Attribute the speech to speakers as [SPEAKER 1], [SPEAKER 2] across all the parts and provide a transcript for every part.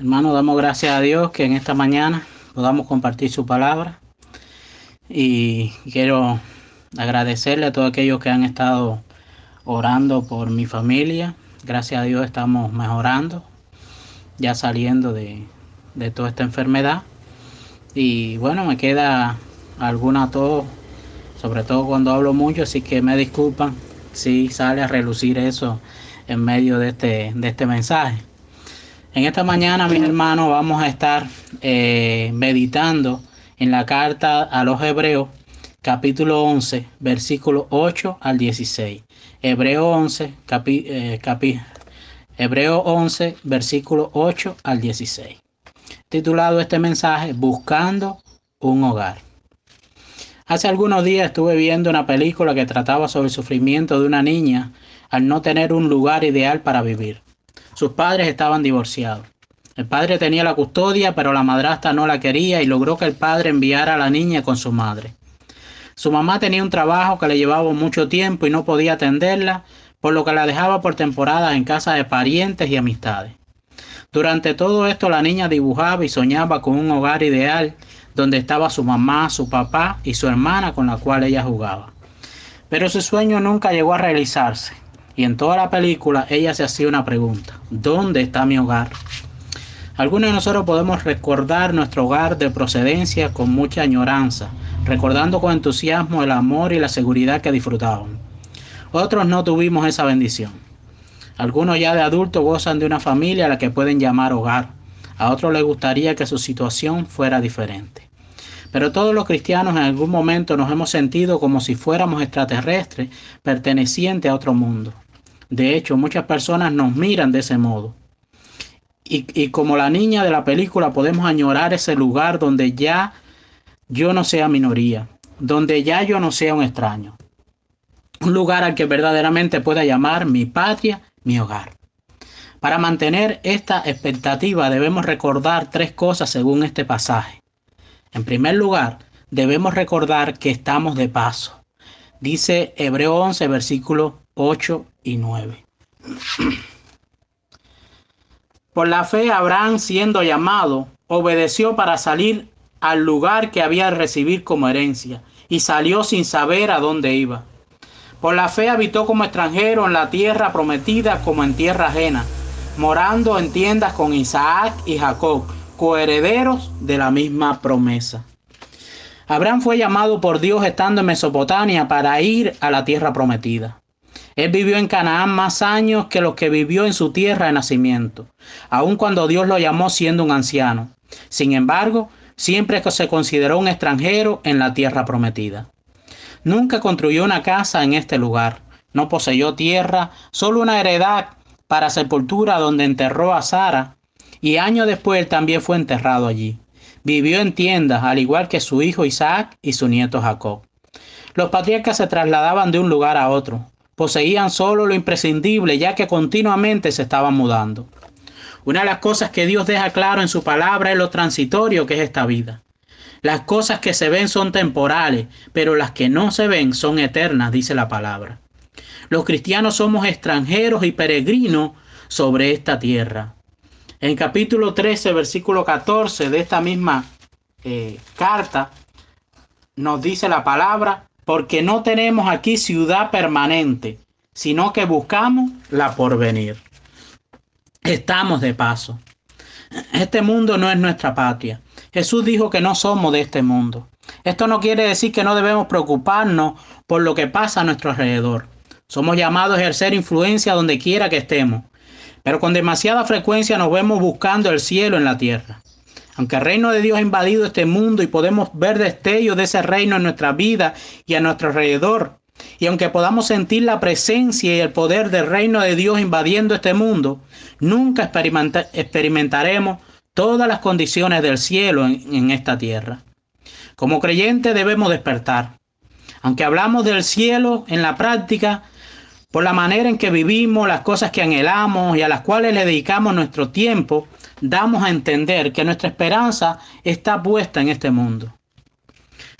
[SPEAKER 1] Hermano, damos gracias a Dios que en esta mañana podamos compartir su palabra. Y quiero agradecerle a todos aquellos que han estado orando por mi familia. Gracias a Dios estamos mejorando, ya saliendo de, de toda esta enfermedad. Y bueno, me queda alguna tos, sobre todo cuando hablo mucho, así que me disculpan si sale a relucir eso en medio de este, de este mensaje. En esta mañana, mis hermanos, vamos a estar eh, meditando en la carta a los Hebreos, capítulo 11, versículo 8 al 16. Hebreo 11, capi, eh, capi, Hebreo 11, versículo 8 al 16. Titulado este mensaje, Buscando un hogar. Hace algunos días estuve viendo una película que trataba sobre el sufrimiento de una niña al no tener un lugar ideal para vivir. Sus padres estaban divorciados. El padre tenía la custodia, pero la madrastra no la quería y logró que el padre enviara a la niña con su madre. Su mamá tenía un trabajo que le llevaba mucho tiempo y no podía atenderla, por lo que la dejaba por temporadas en casa de parientes y amistades. Durante todo esto la niña dibujaba y soñaba con un hogar ideal donde estaba su mamá, su papá y su hermana con la cual ella jugaba. Pero su sueño nunca llegó a realizarse. Y en toda la película ella se hacía una pregunta, ¿dónde está mi hogar? Algunos de nosotros podemos recordar nuestro hogar de procedencia con mucha añoranza, recordando con entusiasmo el amor y la seguridad que disfrutábamos. Otros no tuvimos esa bendición. Algunos ya de adultos gozan de una familia a la que pueden llamar hogar. A otros les gustaría que su situación fuera diferente. Pero todos los cristianos en algún momento nos hemos sentido como si fuéramos extraterrestres pertenecientes a otro mundo. De hecho, muchas personas nos miran de ese modo. Y, y, como la niña de la película podemos añorar ese lugar donde ya yo no sea minoría, donde ya yo no sea un extraño. Un lugar al que verdaderamente pueda llamar mi patria, mi hogar. Para mantener esta expectativa debemos recordar tres cosas según este pasaje. En primer lugar, debemos recordar que estamos de paso. Dice Hebreo 11, versículo 8 y 9. Por la fe, Abraham, siendo llamado, obedeció para salir al lugar que había de recibir como herencia, y salió sin saber a dónde iba. Por la fe habitó como extranjero en la tierra prometida como en tierra ajena, morando en tiendas con Isaac y Jacob, coherederos de la misma promesa. Abraham fue llamado por Dios estando en Mesopotamia para ir a la tierra prometida. Él vivió en Canaán más años que los que vivió en su tierra de nacimiento, aun cuando Dios lo llamó siendo un anciano. Sin embargo, siempre se consideró un extranjero en la tierra prometida. Nunca construyó una casa en este lugar, no poseyó tierra, solo una heredad para sepultura donde enterró a Sara, y años después también fue enterrado allí. Vivió en tiendas, al igual que su hijo Isaac y su nieto Jacob. Los patriarcas se trasladaban de un lugar a otro. Poseían solo lo imprescindible, ya que continuamente se estaban mudando. Una de las cosas que Dios deja claro en su palabra es lo transitorio que es esta vida. Las cosas que se ven son temporales, pero las que no se ven son eternas, dice la palabra. Los cristianos somos extranjeros y peregrinos sobre esta tierra. En capítulo 13, versículo 14 de esta misma eh, carta, nos dice la palabra, porque no tenemos aquí ciudad permanente, sino que buscamos la porvenir. Estamos de paso. Este mundo no es nuestra patria. Jesús dijo que no somos de este mundo. Esto no quiere decir que no debemos preocuparnos por lo que pasa a nuestro alrededor. Somos llamados a ejercer influencia donde quiera que estemos pero con demasiada frecuencia nos vemos buscando el cielo en la tierra. Aunque el reino de Dios ha invadido este mundo y podemos ver destellos de ese reino en nuestra vida y a nuestro alrededor, y aunque podamos sentir la presencia y el poder del reino de Dios invadiendo este mundo, nunca experimentaremos todas las condiciones del cielo en, en esta tierra. Como creyentes debemos despertar. Aunque hablamos del cielo en la práctica, por la manera en que vivimos, las cosas que anhelamos y a las cuales le dedicamos nuestro tiempo, damos a entender que nuestra esperanza está puesta en este mundo.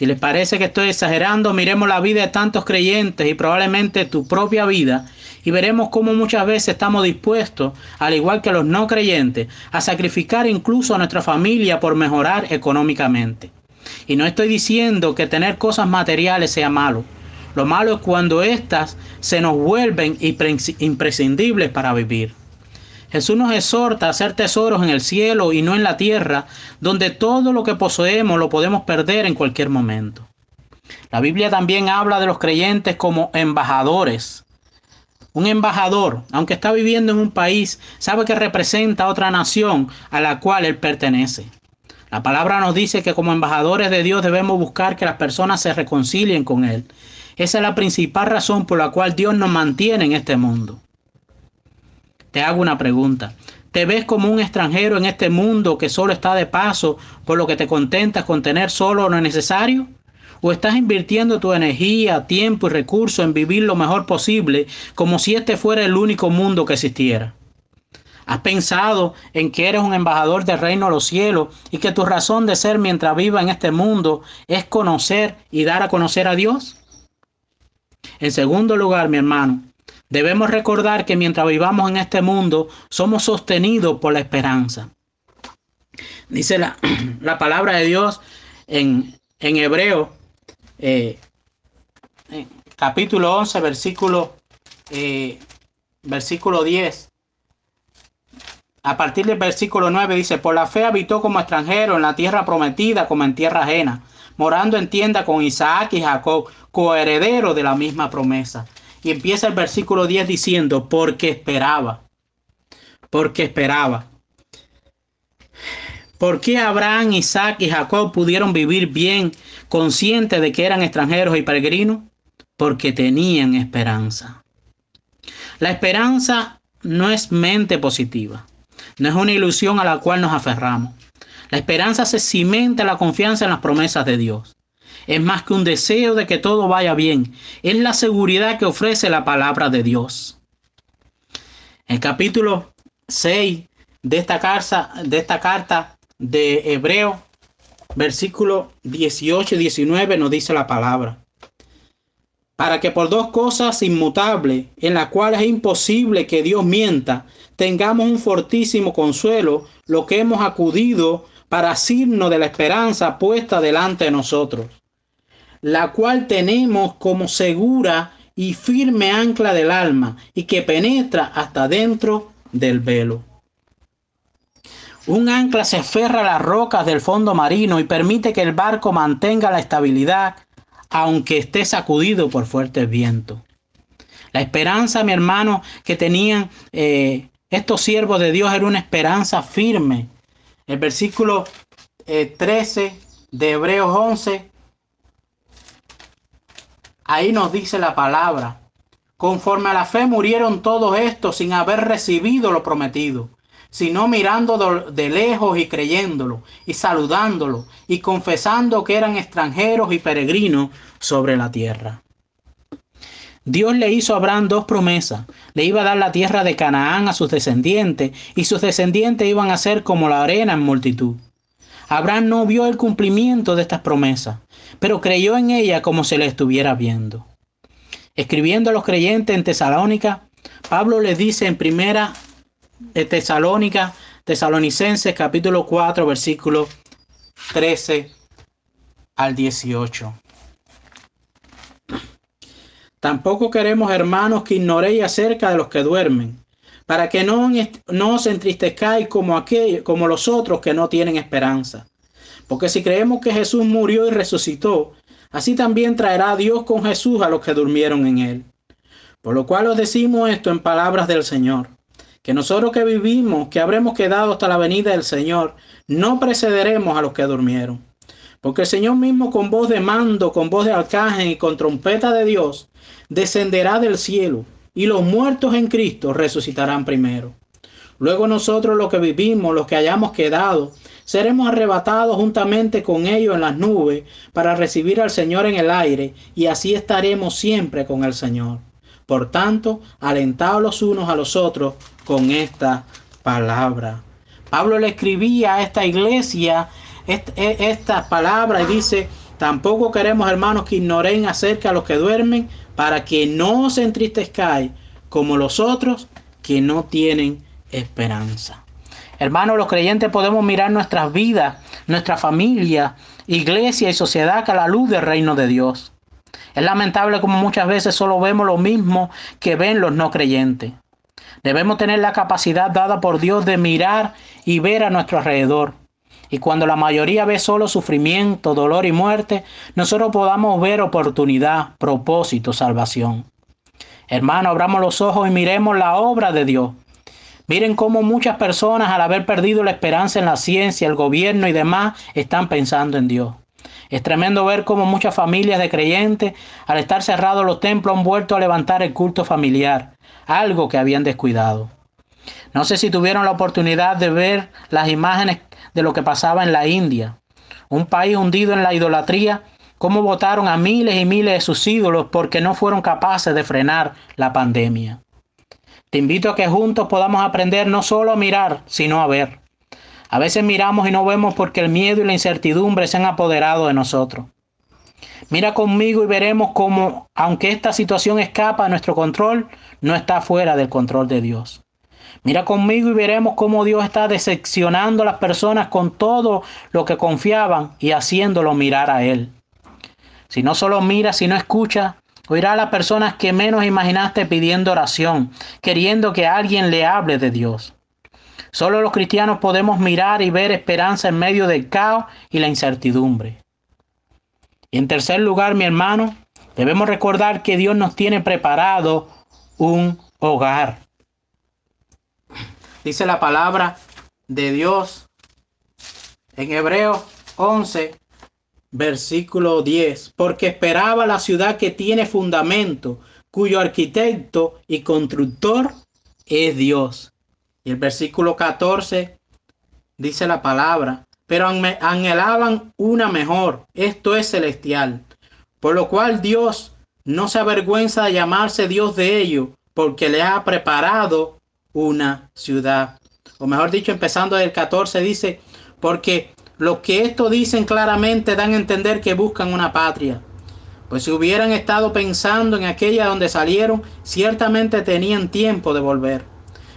[SPEAKER 1] Si les parece que estoy exagerando, miremos la vida de tantos creyentes y probablemente tu propia vida Y veremos cómo muchas veces estamos dispuestos, al igual que los no creyentes, a sacrificar incluso a nuestra familia por mejorar económicamente. Y no estoy diciendo que tener cosas materiales sea malo. Lo malo es cuando éstas se nos vuelven imprescindibles para vivir. Jesús nos exhorta a hacer tesoros en el cielo y no en la tierra, donde todo lo que poseemos lo podemos perder en cualquier momento. La Biblia también habla de los creyentes como embajadores. Un embajador, aunque está viviendo en un país, sabe que representa a otra nación a la cual él pertenece. La palabra nos dice que como embajadores de Dios debemos buscar que las personas se reconcilien con Él. Esa es la principal razón por la cual Dios nos mantiene en este mundo. Te hago una pregunta. ¿Te ves como un extranjero en este mundo que solo está de paso por lo que te contentas con tener solo lo necesario? ¿O estás invirtiendo tu energía, tiempo y recursos en vivir lo mejor posible como si este fuera el único mundo que existiera? ¿Has pensado en que eres un embajador del reino de los cielos y que tu razón de ser mientras viva en este mundo es conocer y dar a conocer a Dios? En segundo lugar, mi hermano, debemos recordar que mientras vivamos en este mundo somos sostenidos por la esperanza. Dice la, la palabra de Dios en, en Hebreo eh, capítulo 11, versículo, eh, versículo 10. A partir del versículo 9 dice, por la fe habitó como extranjero en la tierra prometida como en tierra ajena, morando en tienda con Isaac y Jacob, coheredero de la misma promesa. Y empieza el versículo 10 diciendo, porque esperaba, porque esperaba. ¿Por qué Abraham, Isaac y Jacob pudieron vivir bien, conscientes de que eran extranjeros y peregrinos? Porque tenían esperanza. La esperanza no es mente positiva, no es una ilusión a la cual nos aferramos. La esperanza se cimenta en la confianza en las promesas de Dios. Es más que un deseo de que todo vaya bien, es la seguridad que ofrece la palabra de Dios. El capítulo 6 de esta carta, de esta carta de Hebreo, versículo 18 y 19 nos dice la palabra. Para que por dos cosas inmutables, en las cuales es imposible que Dios mienta, tengamos un fortísimo consuelo, lo que hemos acudido para signo de la esperanza puesta delante de nosotros, la cual tenemos como segura y firme ancla del alma y que penetra hasta dentro del velo un ancla se aferra a las rocas del fondo marino y permite que el barco mantenga la estabilidad aunque esté sacudido por fuertes vientos. La esperanza, mi hermano, que tenían eh, estos siervos de Dios era una esperanza firme. El versículo 13 eh, de Hebreos 11, ahí nos dice la palabra. Conforme a la fe murieron todos estos sin haber recibido lo prometido sino mirando de lejos y creyéndolo, y saludándolo, y confesando que eran extranjeros y peregrinos sobre la tierra. Dios le hizo a Abraham dos promesas. Le iba a dar la tierra de Canaán a sus descendientes, y sus descendientes iban a ser como la arena en multitud. Abraham no vio el cumplimiento de estas promesas, pero creyó en ella como se le estuviera viendo. Escribiendo a los creyentes en Tesalónica, Pablo les dice en primera Tesalónica, Tesalonicenses capítulo 4, versículo 13 al 18. Tampoco queremos, hermanos, que ignoréis acerca de los que duermen, para que no, no os entristezcáis como, aquellos, como los otros que no tienen esperanza. Porque si creemos que Jesús murió y resucitó, así también traerá Dios con Jesús a los que durmieron en él. Por lo cual os decimos esto en palabras del Señor que nosotros que vivimos, que habremos quedado hasta la venida del Señor, no precederemos a los que durmieron. Porque el Señor mismo con voz de mando, con voz de arcángel y con trompeta de Dios, descenderá del cielo, y los muertos en Cristo resucitarán primero. Luego nosotros los que vivimos, los que hayamos quedado, seremos arrebatados juntamente con ellos en las nubes para recibir al Señor en el aire, y así estaremos siempre con el Señor. Por tanto, alentados los unos a los otros con esta palabra. Pablo le escribía a esta iglesia e, esta palabra y dice, tampoco queremos hermanos que ignoren acerca de los que duermen para que no se entristezcáis como los otros que no tienen esperanza. Hermanos, los creyentes podemos mirar nuestras vidas, nuestra familia, iglesia y sociedad a la luz del reino de Dios. Es lamentable como muchas veces solo vemos lo mismo que ven los no creyentes. Debemos tener la capacidad dada por Dios de mirar y ver a nuestro alrededor. Y cuando la mayoría ve solo sufrimiento, dolor y muerte, nosotros podamos ver oportunidad, propósito, salvación. Hermano, abramos los ojos y miremos la obra de Dios. Miren cómo muchas personas al haber perdido la esperanza en la ciencia, el gobierno y demás, están pensando en Dios. Es tremendo ver cómo muchas familias de creyentes, al estar cerrados los templos, han vuelto a levantar el culto familiar, algo que habían descuidado. No sé si tuvieron la oportunidad de ver las imágenes de lo que pasaba en la India, un país hundido en la idolatría, cómo votaron a miles y miles de sus ídolos porque no fueron capaces de frenar la pandemia. Te invito a que juntos podamos aprender no solo a mirar, sino a ver. A veces miramos y no vemos porque el miedo y la incertidumbre se han apoderado de nosotros. Mira conmigo y veremos cómo, aunque esta situación escapa de nuestro control, no está fuera del control de Dios. Mira conmigo y veremos cómo Dios está decepcionando a las personas con todo lo que confiaban y haciéndolo mirar a Él. Si no solo mira, si no escucha, oirá a las personas que menos imaginaste pidiendo oración, queriendo que alguien le hable de Dios. Solo los cristianos podemos mirar y ver esperanza en medio del caos y la incertidumbre. Y en tercer lugar, mi hermano, debemos recordar que Dios nos tiene preparado un hogar. Dice la palabra de Dios en Hebreos 11, versículo 10, porque esperaba la ciudad que tiene fundamento, cuyo arquitecto y constructor es Dios. Y el versículo 14 dice la palabra, pero anhelaban una mejor, esto es celestial, por lo cual Dios no se avergüenza de llamarse Dios de ellos, porque le ha preparado una ciudad. O mejor dicho, empezando del 14 dice, porque lo que esto dicen claramente dan a entender que buscan una patria. Pues si hubieran estado pensando en aquella donde salieron, ciertamente tenían tiempo de volver.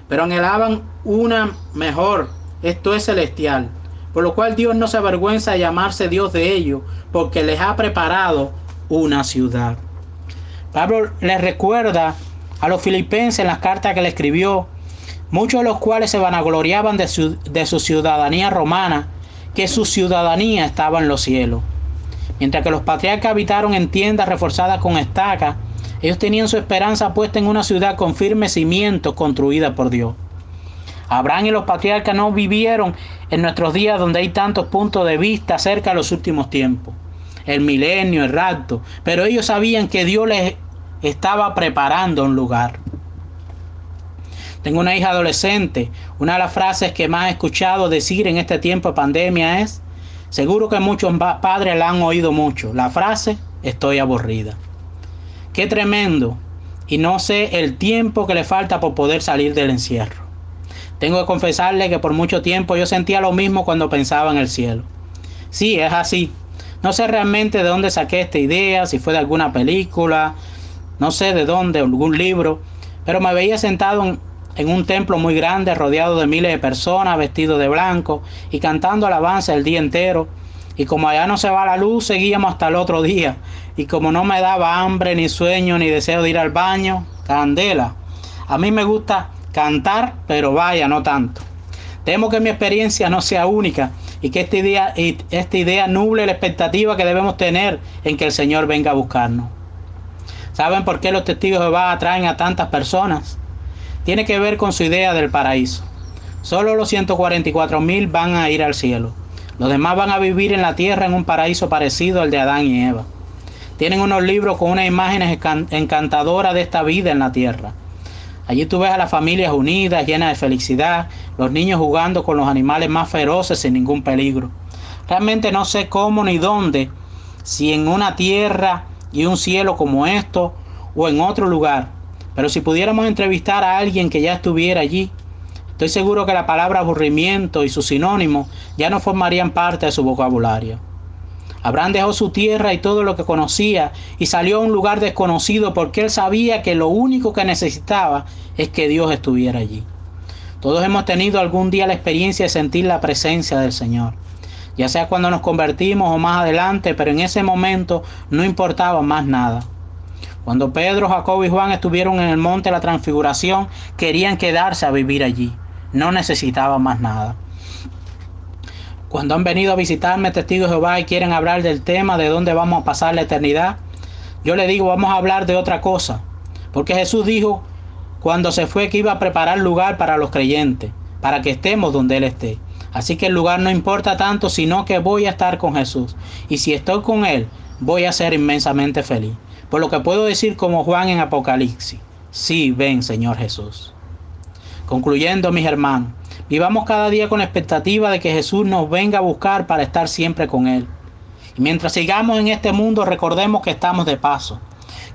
[SPEAKER 1] Pero anhelaban una mejor, esto es celestial. Por lo cual Dios no se avergüenza de llamarse Dios de ellos, porque les ha preparado una ciudad. Pablo les recuerda a los filipenses en las cartas que le escribió muchos de los cuales se vanagloriaban de su, de su ciudadanía romana, que su ciudadanía estaba en los cielos. Mientras que los patriarcas habitaron en tiendas reforzadas con estacas, ellos tenían su esperanza puesta en una ciudad con firmes cimientos construida por Dios. Abraham y los patriarcas no vivieron en nuestros días donde hay tantos puntos de vista acerca de los últimos tiempos, el milenio, el rapto, pero ellos sabían que Dios les estaba preparando un lugar. Tengo una hija adolescente. Una de las frases que más he escuchado decir en este tiempo de pandemia es, seguro que muchos padres la han oído mucho, la frase, estoy aburrida. Qué tremendo. Y no sé el tiempo que le falta por poder salir del encierro. Tengo que confesarle que por mucho tiempo yo sentía lo mismo cuando pensaba en el cielo. Sí, es así. No sé realmente de dónde saqué esta idea, si fue de alguna película, no sé de dónde, algún libro, pero me veía sentado en, en un templo muy grande rodeado de miles de personas vestidos de blanco y cantando alabanza el día entero. Y como allá no se va la luz, seguíamos hasta el otro día. Y como no me daba hambre, ni sueño, ni deseo de ir al baño, candela. A mí me gusta cantar, pero vaya, no tanto. Temo que mi experiencia no sea única y que esta idea, esta idea nuble la expectativa que debemos tener en que el Señor venga a buscarnos. ¿Saben por qué los testigos de Jehová atraen a tantas personas? Tiene que ver con su idea del paraíso. Solo los 144 mil van a ir al cielo. Los demás van a vivir en la tierra en un paraíso parecido al de Adán y Eva. Tienen unos libros con unas imágenes encantadoras de esta vida en la tierra. Allí tú ves a las familias unidas, llenas de felicidad, los niños jugando con los animales más feroces sin ningún peligro. Realmente no sé cómo ni dónde, si en una tierra y un cielo como esto o en otro lugar, pero si pudiéramos entrevistar a alguien que ya estuviera allí, estoy seguro que la palabra aburrimiento y sus sinónimos ya no formarían parte de su vocabulario. Abraham dejó su tierra y todo lo que conocía y salió a un lugar desconocido porque él sabía que lo único que necesitaba es que Dios estuviera allí. Todos hemos tenido algún día la experiencia de sentir la presencia del Señor, ya sea cuando nos convertimos o más adelante, pero en ese momento no importaba más nada. Cuando Pedro, Jacob y Juan estuvieron en el monte de la transfiguración, querían quedarse a vivir allí, no necesitaban más nada. Cuando han venido a visitarme testigos de Jehová y quieren hablar del tema de dónde vamos a pasar la eternidad, yo le digo, vamos a hablar de otra cosa. Porque Jesús dijo cuando se fue que iba a preparar lugar para los creyentes, para que estemos donde Él esté. Así que el lugar no importa tanto, sino que voy a estar con Jesús. Y si estoy con Él, voy a ser inmensamente feliz. Por lo que puedo decir como Juan en Apocalipsis, sí, ven Señor Jesús. Concluyendo, mis hermanos, Vivamos cada día con la expectativa de que Jesús nos venga a buscar para estar siempre con Él. Y mientras sigamos en este mundo, recordemos que estamos de paso,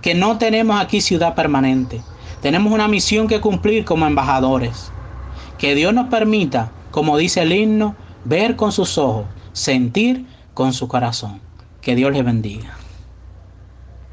[SPEAKER 1] que no tenemos aquí ciudad permanente. Tenemos una misión que cumplir como embajadores. Que Dios nos permita, como dice el himno, ver con sus ojos, sentir con su corazón. Que Dios les bendiga.